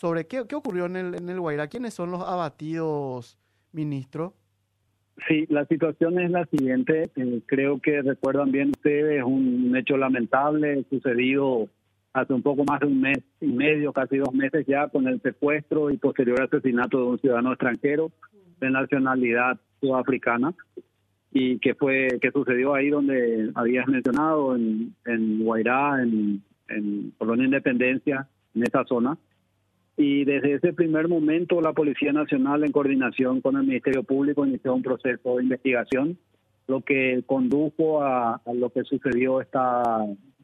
sobre qué, qué ocurrió en el, en el Guairá. ¿Quiénes son los abatidos, ministro? Sí, la situación es la siguiente. Eh, creo que recuerdan bien ustedes un hecho lamentable sucedido hace un poco más de un mes y medio, casi dos meses ya, con el secuestro y posterior asesinato de un ciudadano extranjero de nacionalidad sudafricana y que fue que sucedió ahí donde habías mencionado en, en Guairá, en, en Colonia Independencia, en esa zona. Y desde ese primer momento la Policía Nacional en coordinación con el Ministerio Público inició un proceso de investigación, lo que condujo a, a lo que sucedió esta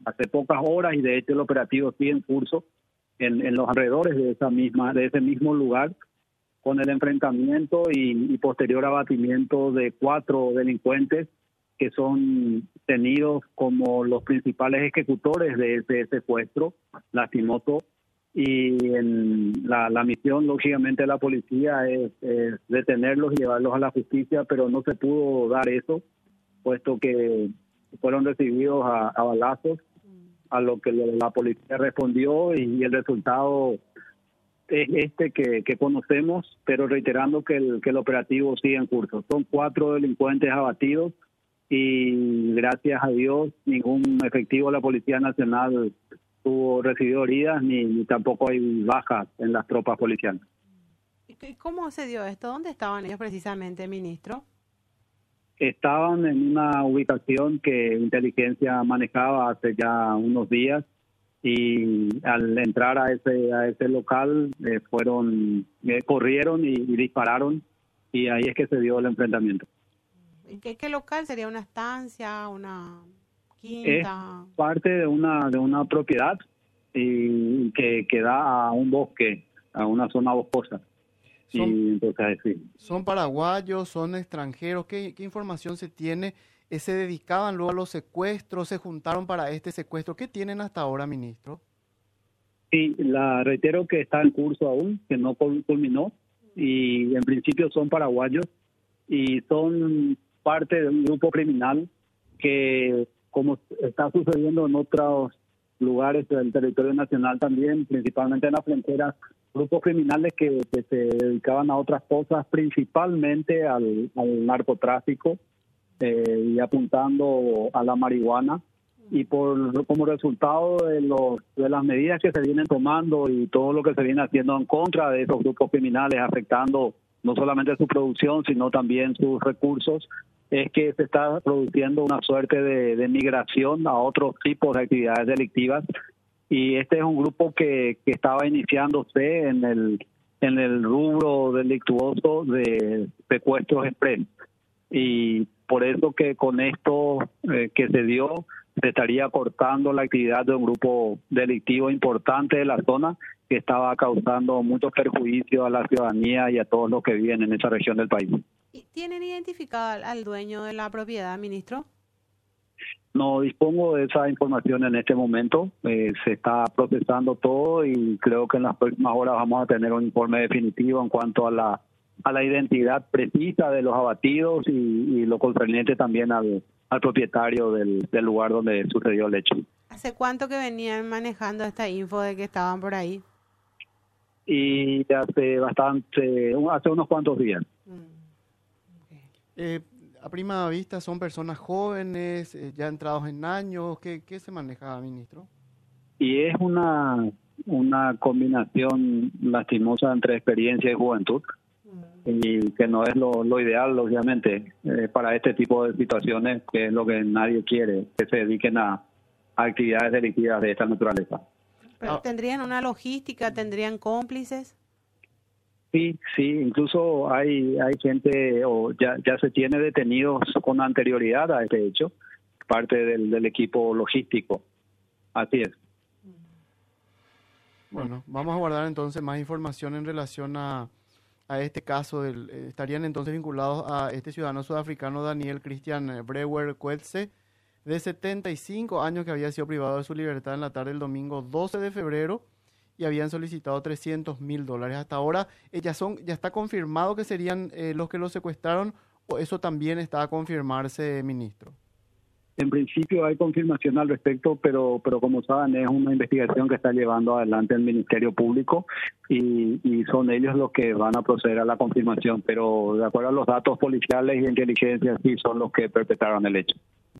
hace pocas horas y de hecho el operativo sigue en curso en, en los alrededores de esa misma de ese mismo lugar con el enfrentamiento y, y, posterior abatimiento de cuatro delincuentes que son tenidos como los principales ejecutores de ese secuestro. Lastimoso y en la, la misión lógicamente de la policía es, detenerlos y llevarlos a la justicia pero no se pudo dar eso puesto que fueron recibidos a, a balazos a lo que la policía respondió y el resultado es este que, que conocemos, pero reiterando que el, que el operativo sigue en curso. Son cuatro delincuentes abatidos y gracias a Dios ningún efectivo de la Policía Nacional tuvo recibido heridas ni, ni tampoco hay bajas en las tropas policiales. ¿Y cómo se dio esto? ¿Dónde estaban ellos precisamente, ministro? estaban en una ubicación que inteligencia manejaba hace ya unos días y al entrar a ese a ese local eh, fueron eh, corrieron y, y, dispararon y ahí es que se dio el enfrentamiento. ¿En qué, qué local sería una estancia, una quinta? Es parte de una de una propiedad y que, que da a un bosque, a una zona boscosa. Son, y entonces, sí. ¿Son paraguayos? ¿Son extranjeros? ¿Qué, ¿Qué, información se tiene? Eh, ¿Se dedicaban luego a los secuestros? ¿Se juntaron para este secuestro? ¿Qué tienen hasta ahora, ministro? Sí, la reitero que está en curso aún, que no culminó y en principio son paraguayos y son parte de un grupo criminal que, como está sucediendo en otros lugares del territorio nacional también, principalmente en la frontera, grupos criminales que, se dedicaban a otras cosas, principalmente al, al narcotráfico eh, y apuntando a la marihuana. Y por como resultado de, los, de las medidas que se vienen tomando y todo lo que se viene haciendo en contra de esos grupos criminales, afectando no solamente su producción, sino también sus recursos, es que se está produciendo una suerte de, migración a otros tipos de actividades delictivas y este es un grupo que, que estaba iniciándose en el en el rubro delictuoso de secuestros express y por eso que con esto eh, que se dio se estaría cortando la actividad de un grupo delictivo importante de la zona que estaba causando mucho perjuicio a la ciudadanía y a todos los que viven en esa región del país. ¿Tienen identificado al dueño de la propiedad, ministro? No dispongo de esa información en este momento. Eh, se está procesando todo y creo que en las próximas horas vamos a tener un informe definitivo en cuanto a la a la identidad precisa de los abatidos y, y lo concerniente también al, al propietario del, del, lugar donde sucedió el hecho. ¿Hace cuánto que venían manejando esta info de que estaban por ahí? Y hace bastante, hace unos cuantos días. Eh, a prima vista son personas jóvenes, eh, ya entrados en años, ¿qué, qué se maneja, ministro? Y es una, una combinación lastimosa entre experiencia y juventud, mm. y que no es lo, lo ideal, obviamente, eh, para este tipo de situaciones, que es lo que nadie quiere, que se dediquen a, a actividades delictivas de esta naturaleza. ¿Pero tendrían una logística, tendrían cómplices? Sí, sí, incluso hay hay gente o ya ya se tiene detenidos con anterioridad a este hecho, parte del, equipo logístico. Así es. Bueno, vamos a guardar entonces más información en relación a, a este caso. Del, eh, estarían entonces vinculados a este ciudadano sudafricano Daniel Christian Brewer Coetze, de 75 años que había sido privado de su libertad en la tarde del domingo 12 de febrero y habían solicitado 300 mil dólares. Hasta ahora eh, ya, son, ya está confirmado que serían eh, los que lo secuestraron o eso también está a confirmarse, ministro. En principio hay confirmación al respecto, pero, pero como saben, es una investigación que está llevando adelante el Ministerio Público y, y son ellos los que van a proceder a la confirmación. Pero de acuerdo a los datos policiales y inteligencia, sí son los que perpetraron el hecho.